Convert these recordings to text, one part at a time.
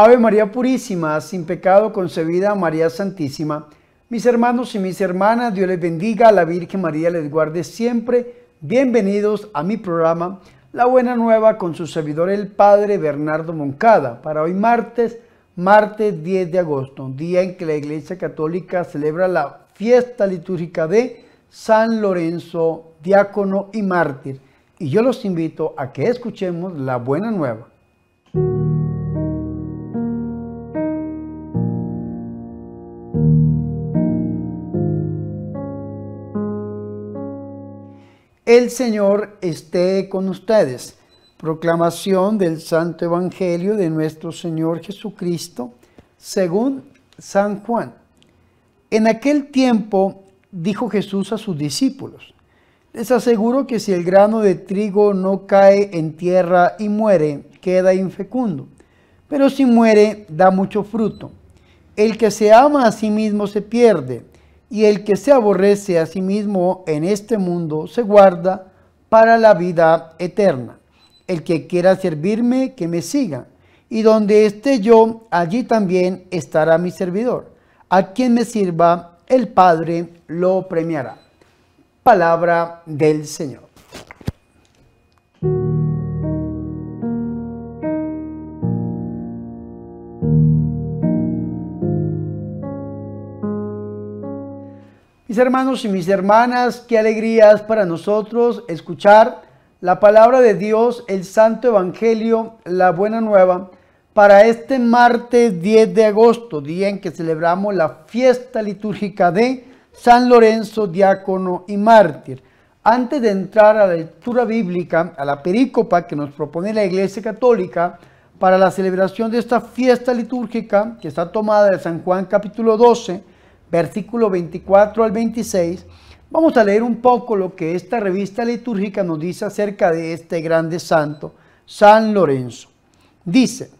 Ave María Purísima, sin pecado concebida, María Santísima. Mis hermanos y mis hermanas, Dios les bendiga, la Virgen María les guarde siempre. Bienvenidos a mi programa La Buena Nueva con su servidor el Padre Bernardo Moncada. Para hoy martes, martes 10 de agosto, día en que la Iglesia Católica celebra la fiesta litúrgica de San Lorenzo, diácono y mártir. Y yo los invito a que escuchemos la Buena Nueva. El Señor esté con ustedes. Proclamación del Santo Evangelio de nuestro Señor Jesucristo según San Juan. En aquel tiempo dijo Jesús a sus discípulos, les aseguro que si el grano de trigo no cae en tierra y muere, queda infecundo, pero si muere, da mucho fruto. El que se ama a sí mismo se pierde y el que se aborrece a sí mismo en este mundo se guarda para la vida eterna. El que quiera servirme, que me siga, y donde esté yo, allí también estará mi servidor. A quien me sirva, el Padre lo premiará. Palabra del Señor. Mis hermanos y mis hermanas, qué alegrías para nosotros escuchar la palabra de Dios, el Santo Evangelio, la Buena Nueva, para este martes 10 de agosto, día en que celebramos la fiesta litúrgica de San Lorenzo, diácono y mártir. Antes de entrar a la lectura bíblica, a la perícopa que nos propone la Iglesia Católica para la celebración de esta fiesta litúrgica, que está tomada de San Juan capítulo 12, versículo 24 al 26, vamos a leer un poco lo que esta revista litúrgica nos dice acerca de este grande santo, San Lorenzo. Dice,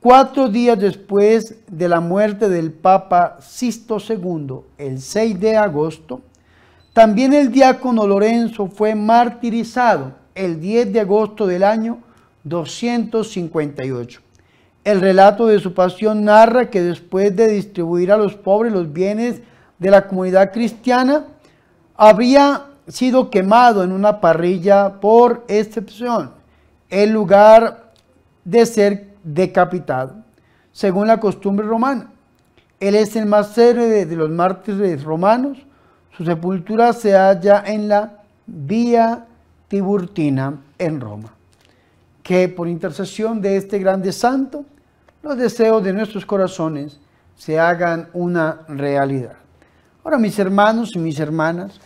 cuatro días después de la muerte del Papa Sisto II, el 6 de agosto, también el diácono Lorenzo fue martirizado el 10 de agosto del año 258. El relato de su pasión narra que después de distribuir a los pobres los bienes de la comunidad cristiana, habría sido quemado en una parrilla por excepción, en lugar de ser decapitado, según la costumbre romana. Él es el más célebre de los mártires romanos. Su sepultura se halla en la Vía Tiburtina en Roma. Que por intercesión de este grande santo, los deseos de nuestros corazones se hagan una realidad. Ahora, mis hermanos y mis hermanas,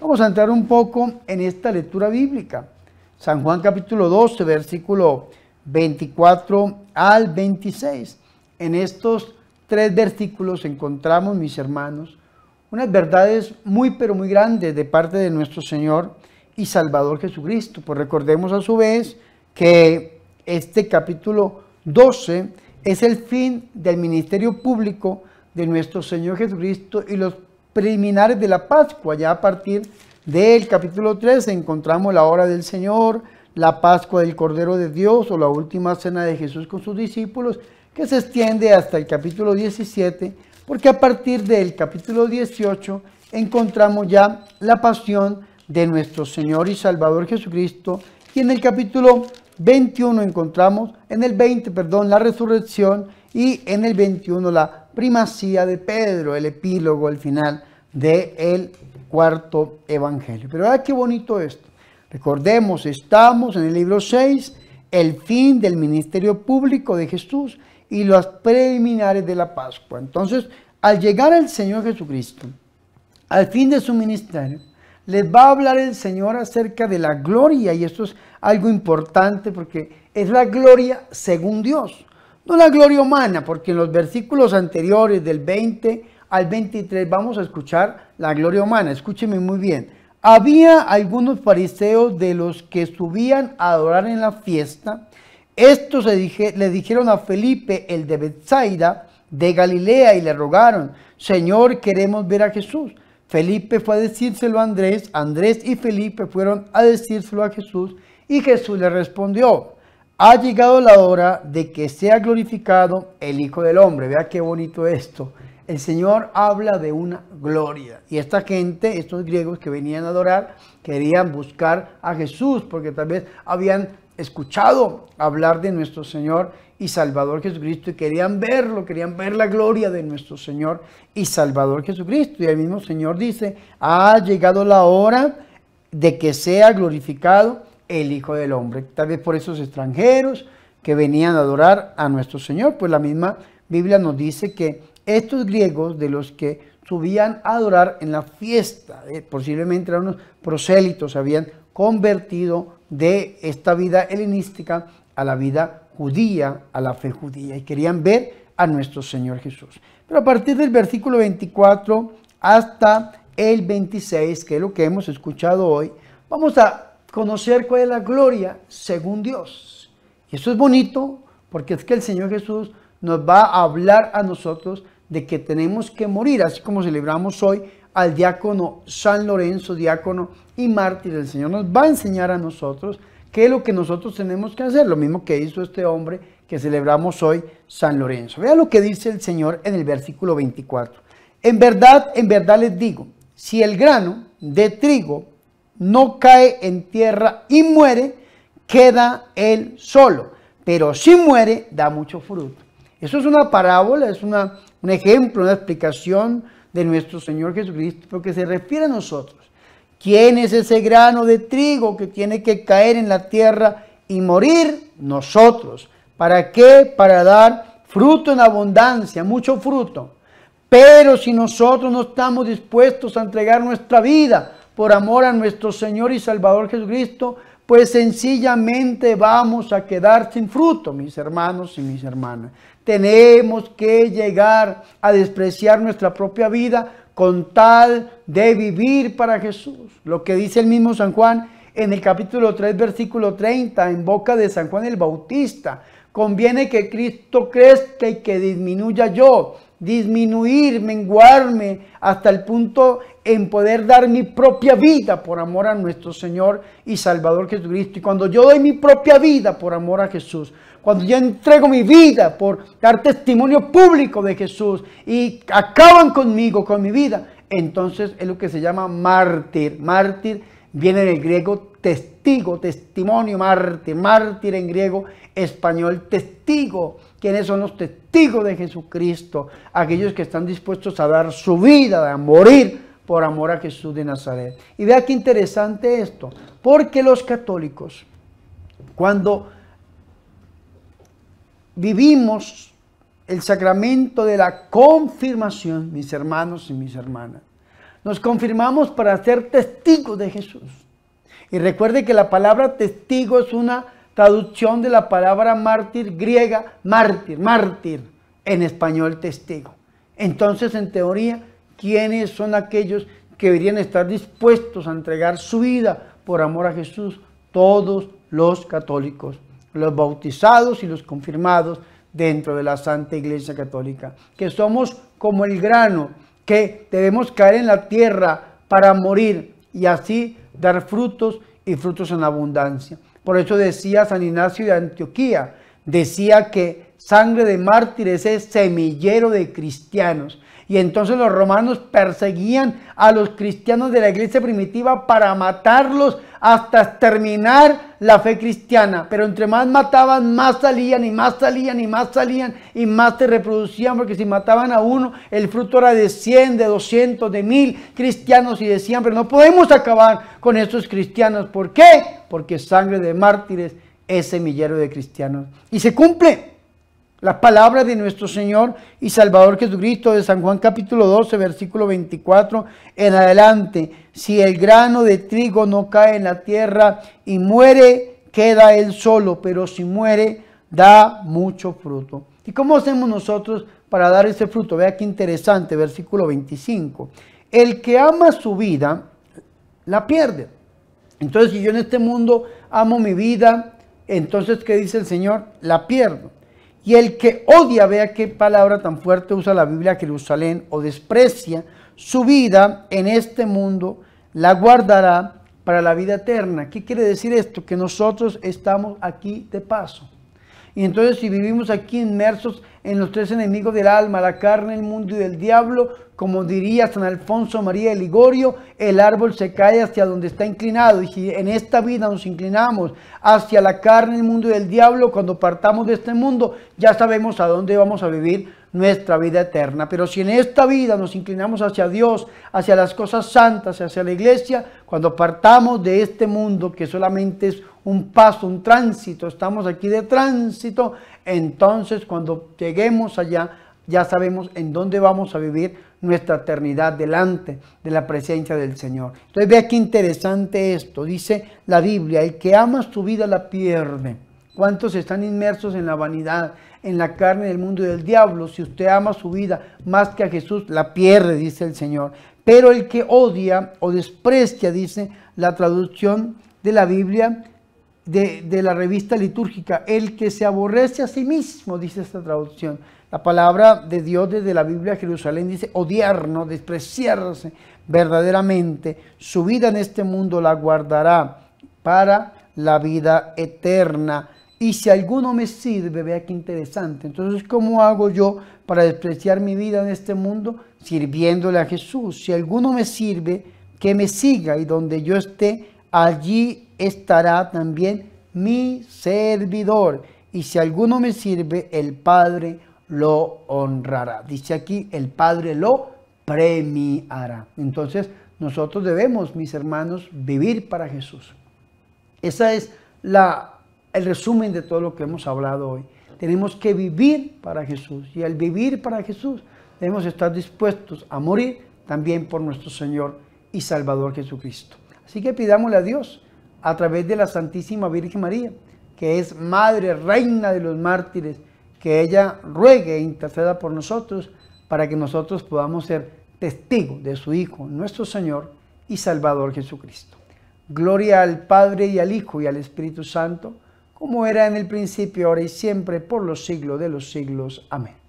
vamos a entrar un poco en esta lectura bíblica. San Juan capítulo 12, versículo 24 al 26. En estos tres versículos encontramos, mis hermanos, unas verdades muy, pero muy grandes de parte de nuestro Señor y Salvador Jesucristo. Pues recordemos a su vez que este capítulo 12 es el fin del ministerio público de nuestro Señor Jesucristo y los preliminares de la Pascua. Ya a partir del capítulo 3 encontramos la hora del Señor, la Pascua del Cordero de Dios o la última cena de Jesús con sus discípulos, que se extiende hasta el capítulo 17, porque a partir del capítulo 18 encontramos ya la pasión de nuestro Señor y Salvador Jesucristo y en el capítulo 21 encontramos, en el 20, perdón, la resurrección y en el 21 la primacía de Pedro, el epílogo, el final del el cuarto evangelio. Pero ¿verdad qué bonito esto? Recordemos, estamos en el libro 6, el fin del ministerio público de Jesús y los preliminares de la Pascua. Entonces, al llegar al Señor Jesucristo, al fin de su ministerio, les va a hablar el Señor acerca de la gloria y esto es algo importante porque es la gloria según Dios, no la gloria humana, porque en los versículos anteriores del 20 al 23 vamos a escuchar la gloria humana. Escúcheme muy bien. Había algunos fariseos de los que subían a adorar en la fiesta. Estos le dijeron a Felipe, el de Bethsaida, de Galilea, y le rogaron, Señor, queremos ver a Jesús. Felipe fue a decírselo a Andrés, Andrés y Felipe fueron a decírselo a Jesús y Jesús le respondió, ha llegado la hora de que sea glorificado el Hijo del Hombre. Vea qué bonito esto. El Señor habla de una gloria. Y esta gente, estos griegos que venían a adorar, querían buscar a Jesús porque tal vez habían escuchado hablar de nuestro Señor y Salvador Jesucristo y querían verlo, querían ver la gloria de nuestro Señor y Salvador Jesucristo. Y el mismo Señor dice, ha llegado la hora de que sea glorificado el Hijo del Hombre. Tal vez por esos extranjeros que venían a adorar a nuestro Señor, pues la misma Biblia nos dice que estos griegos de los que subían a adorar en la fiesta, eh, posiblemente eran unos prosélitos, habían convertido de esta vida helenística a la vida judía, a la fe judía, y querían ver a nuestro Señor Jesús. Pero a partir del versículo 24 hasta el 26, que es lo que hemos escuchado hoy, vamos a conocer cuál es la gloria según Dios. Y eso es bonito porque es que el Señor Jesús nos va a hablar a nosotros de que tenemos que morir, así como celebramos hoy al diácono San Lorenzo, diácono y mártir. El Señor nos va a enseñar a nosotros qué es lo que nosotros tenemos que hacer, lo mismo que hizo este hombre que celebramos hoy, San Lorenzo. Vea lo que dice el Señor en el versículo 24. En verdad, en verdad les digo, si el grano de trigo no cae en tierra y muere, queda él solo. Pero si muere, da mucho fruto. Eso es una parábola, es una, un ejemplo, una explicación de nuestro Señor Jesucristo, porque se refiere a nosotros. ¿Quién es ese grano de trigo que tiene que caer en la tierra y morir? Nosotros. ¿Para qué? Para dar fruto en abundancia, mucho fruto. Pero si nosotros no estamos dispuestos a entregar nuestra vida por amor a nuestro Señor y Salvador Jesucristo, pues sencillamente vamos a quedar sin fruto, mis hermanos y mis hermanas. Tenemos que llegar a despreciar nuestra propia vida con tal de vivir para Jesús. Lo que dice el mismo San Juan en el capítulo 3, versículo 30, en boca de San Juan el Bautista. Conviene que Cristo crezca y que disminuya yo disminuir, menguarme hasta el punto en poder dar mi propia vida por amor a nuestro Señor y Salvador Jesucristo. Y cuando yo doy mi propia vida por amor a Jesús, cuando yo entrego mi vida por dar testimonio público de Jesús y acaban conmigo, con mi vida, entonces es lo que se llama mártir. Mártir viene del griego testigo, testimonio, mártir. Mártir en griego, español, testigo ¿Quiénes son los testigos de Jesucristo? Aquellos que están dispuestos a dar su vida, a morir por amor a Jesús de Nazaret. Y vea qué interesante esto, porque los católicos, cuando vivimos el sacramento de la confirmación, mis hermanos y mis hermanas, nos confirmamos para ser testigos de Jesús. Y recuerde que la palabra testigo es una traducción de la palabra mártir griega, mártir, mártir, en español testigo. Entonces, en teoría, ¿quiénes son aquellos que deberían estar dispuestos a entregar su vida por amor a Jesús? Todos los católicos, los bautizados y los confirmados dentro de la Santa Iglesia Católica, que somos como el grano que debemos caer en la tierra para morir y así dar frutos y frutos en abundancia. Por eso decía San Ignacio de Antioquía, decía que sangre de mártires es semillero de cristianos. Y entonces los romanos perseguían a los cristianos de la iglesia primitiva para matarlos hasta terminar la fe cristiana. Pero entre más mataban, más salían y más salían y más salían y más se reproducían. Porque si mataban a uno, el fruto era de 100, de 200, de 1000 cristianos. Y decían, pero no podemos acabar con estos cristianos. ¿Por qué? Porque sangre de mártires es semillero de cristianos. Y se cumple. La palabra de nuestro Señor y Salvador Jesucristo de San Juan capítulo 12, versículo 24 en adelante. Si el grano de trigo no cae en la tierra y muere, queda él solo, pero si muere, da mucho fruto. ¿Y cómo hacemos nosotros para dar ese fruto? Vea qué interesante, versículo 25. El que ama su vida, la pierde. Entonces, si yo en este mundo amo mi vida, entonces, ¿qué dice el Señor? La pierdo. Y el que odia, vea qué palabra tan fuerte usa la Biblia Jerusalén, o desprecia su vida en este mundo, la guardará para la vida eterna. ¿Qué quiere decir esto? Que nosotros estamos aquí de paso. Y entonces si vivimos aquí inmersos en los tres enemigos del alma, la carne, el mundo y el diablo, como diría San Alfonso María de Ligorio, el árbol se cae hacia donde está inclinado. Y si en esta vida nos inclinamos hacia la carne, el mundo y el diablo, cuando partamos de este mundo, ya sabemos a dónde vamos a vivir nuestra vida eterna. Pero si en esta vida nos inclinamos hacia Dios, hacia las cosas santas, hacia la iglesia, cuando partamos de este mundo que solamente es un paso, un tránsito, estamos aquí de tránsito, entonces cuando lleguemos allá ya sabemos en dónde vamos a vivir nuestra eternidad delante de la presencia del Señor. Entonces vea qué interesante esto, dice la Biblia, el que ama su vida la pierde. ¿Cuántos están inmersos en la vanidad, en la carne del mundo y del diablo? Si usted ama su vida más que a Jesús, la pierde, dice el Señor. Pero el que odia o desprecia, dice la traducción de la Biblia, de, la revista litúrgica, el que se aborrece a sí mismo, dice esta traducción. La palabra de Dios desde la Biblia Jerusalén dice odiar, no despreciarse verdaderamente. Su vida en este mundo la guardará para la vida eterna. Y si alguno me sirve, vea qué interesante. Entonces, ¿cómo hago yo para despreciar mi vida en este mundo? Sirviéndole a Jesús. Si alguno me sirve, que me siga y donde yo esté, allí estará también mi servidor. Y si alguno me sirve, el Padre lo honrará. Dice aquí, el Padre lo premiará. Entonces, nosotros debemos, mis hermanos, vivir para Jesús. Ese es la, el resumen de todo lo que hemos hablado hoy. Tenemos que vivir para Jesús. Y al vivir para Jesús, debemos estar dispuestos a morir también por nuestro Señor y Salvador Jesucristo. Así que pidámosle a Dios a través de la Santísima Virgen María, que es Madre, Reina de los mártires, que ella ruegue e interceda por nosotros para que nosotros podamos ser testigos de su Hijo, nuestro Señor y Salvador Jesucristo. Gloria al Padre y al Hijo y al Espíritu Santo, como era en el principio, ahora y siempre, por los siglos de los siglos. Amén.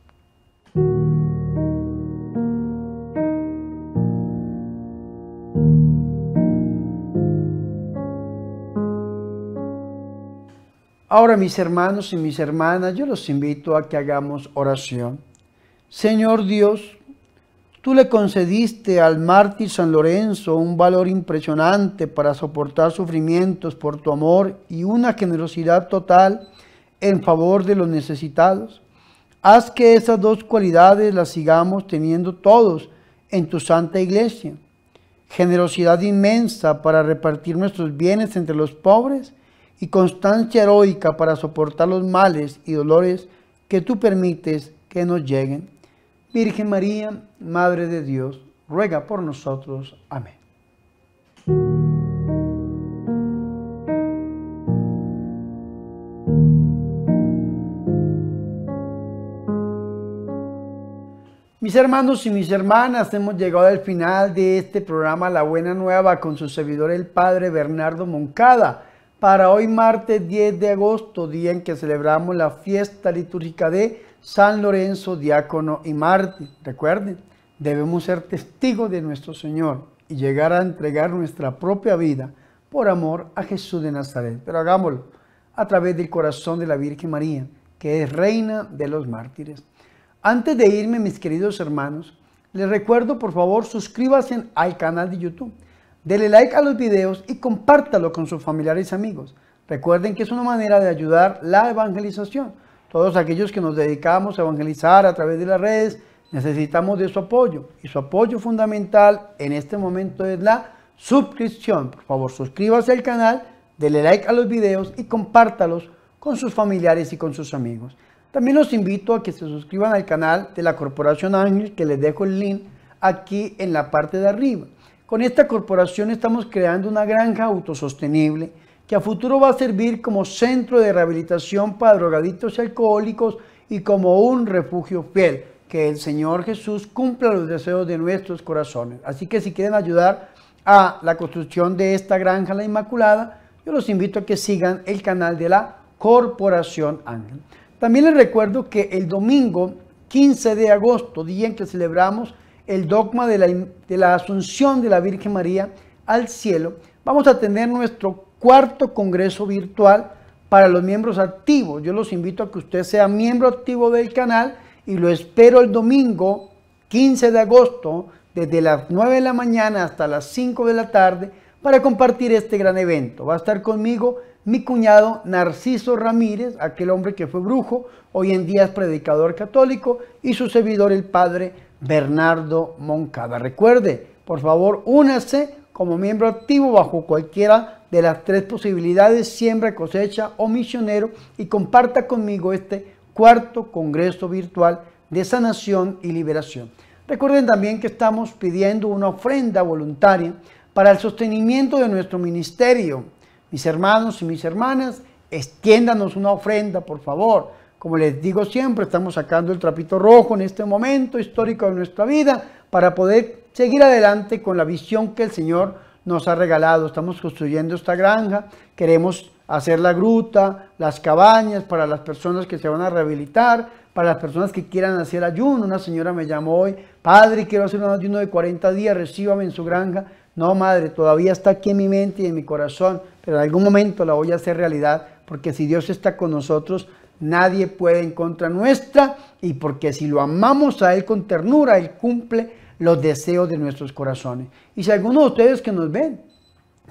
Ahora mis hermanos y mis hermanas, yo los invito a que hagamos oración. Señor Dios, tú le concediste al mártir San Lorenzo un valor impresionante para soportar sufrimientos por tu amor y una generosidad total en favor de los necesitados. Haz que esas dos cualidades las sigamos teniendo todos en tu santa iglesia. Generosidad inmensa para repartir nuestros bienes entre los pobres y constancia heroica para soportar los males y dolores que tú permites que nos lleguen. Virgen María, Madre de Dios, ruega por nosotros. Amén. Mis hermanos y mis hermanas, hemos llegado al final de este programa La Buena Nueva con su servidor el Padre Bernardo Moncada para hoy martes 10 de agosto, día en que celebramos la fiesta litúrgica de San Lorenzo, diácono y mártir. Recuerden, debemos ser testigos de nuestro Señor y llegar a entregar nuestra propia vida por amor a Jesús de Nazaret. Pero hagámoslo a través del corazón de la Virgen María, que es reina de los mártires. Antes de irme, mis queridos hermanos, les recuerdo, por favor, suscríbanse al canal de YouTube Dele like a los videos y compártalo con sus familiares y amigos. Recuerden que es una manera de ayudar la evangelización. Todos aquellos que nos dedicamos a evangelizar a través de las redes necesitamos de su apoyo. Y su apoyo fundamental en este momento es la suscripción. Por favor, suscríbase al canal, dele like a los videos y compártalos con sus familiares y con sus amigos. También los invito a que se suscriban al canal de la Corporación Ángel, que les dejo el link aquí en la parte de arriba. Con esta corporación estamos creando una granja autosostenible que a futuro va a servir como centro de rehabilitación para drogadictos y alcohólicos y como un refugio fiel. Que el Señor Jesús cumpla los deseos de nuestros corazones. Así que si quieren ayudar a la construcción de esta granja La Inmaculada, yo los invito a que sigan el canal de la Corporación Ángel. También les recuerdo que el domingo 15 de agosto, día en que celebramos el dogma de la, de la, asunción de la Virgen María al cielo, vamos a tener nuestro cuarto congreso virtual para los miembros activos. Yo los invito a que usted sea miembro activo del canal y lo espero el domingo 15 de agosto desde las 9 de la mañana hasta las 5 de la tarde para compartir este gran evento. Va a estar conmigo mi cuñado Narciso Ramírez, aquel hombre que fue brujo, hoy en día es predicador católico, y su servidor el padre Bernardo Moncada. Recuerde, por favor, únase como miembro activo bajo cualquiera de las tres posibilidades, siembra, cosecha o misionero, y comparta conmigo este cuarto Congreso Virtual de Sanación y Liberación. Recuerden también que estamos pidiendo una ofrenda voluntaria para el sostenimiento de nuestro ministerio. Mis hermanos y mis hermanas, extiéndanos una ofrenda, por favor. Como les digo siempre, estamos sacando el trapito rojo en este momento histórico de nuestra vida para poder seguir adelante con la visión que el Señor nos ha regalado. Estamos construyendo esta granja, queremos hacer la gruta, las cabañas para las personas que se van a rehabilitar, para las personas que quieran hacer ayuno. Una señora me llamó hoy, padre, quiero hacer un ayuno de 40 días, recíbame en su granja. No, madre, todavía está aquí en mi mente y en mi corazón, pero en algún momento la voy a hacer realidad, porque si Dios está con nosotros, nadie puede en contra nuestra, y porque si lo amamos a Él con ternura, Él cumple los deseos de nuestros corazones. Y si alguno de ustedes que nos ven,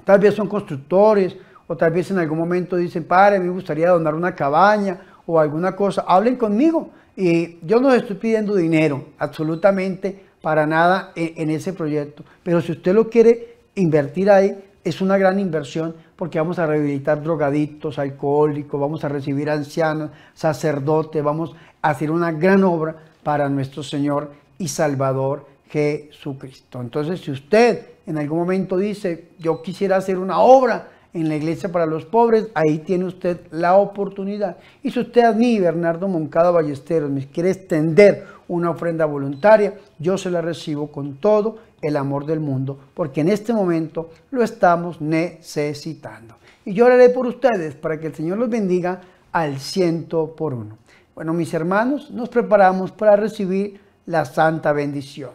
tal vez son constructores, o tal vez en algún momento dicen, padre, me gustaría donar una cabaña o alguna cosa, hablen conmigo. Y yo no estoy pidiendo dinero, absolutamente para nada en, ese proyecto. Pero si usted lo quiere invertir ahí, es una gran inversión porque vamos a rehabilitar drogadictos, alcohólicos, vamos a recibir ancianos, sacerdotes, vamos a hacer una gran obra para nuestro Señor y Salvador Jesucristo. Entonces, si usted en algún momento dice, yo quisiera hacer una obra en la iglesia para los pobres, ahí tiene usted la oportunidad. Y si usted a mí, Bernardo Moncada Ballesteros, me quiere extender una ofrenda voluntaria, yo se la recibo con todo el amor del mundo, porque en este momento lo estamos necesitando. Y yo oraré por ustedes para que el Señor los bendiga al ciento por uno. Bueno, mis hermanos, nos preparamos para recibir la santa bendición.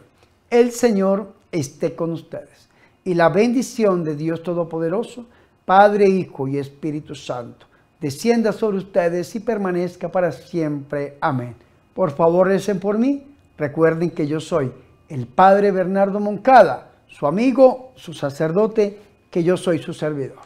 El Señor esté con ustedes. Y la bendición de Dios Todopoderoso, Padre, Hijo y Espíritu Santo, descienda sobre ustedes y permanezca para siempre. Amén. Por favor, recen por mí. Recuerden que yo soy el Padre Bernardo Moncada, su amigo, su sacerdote, que yo soy su servidor.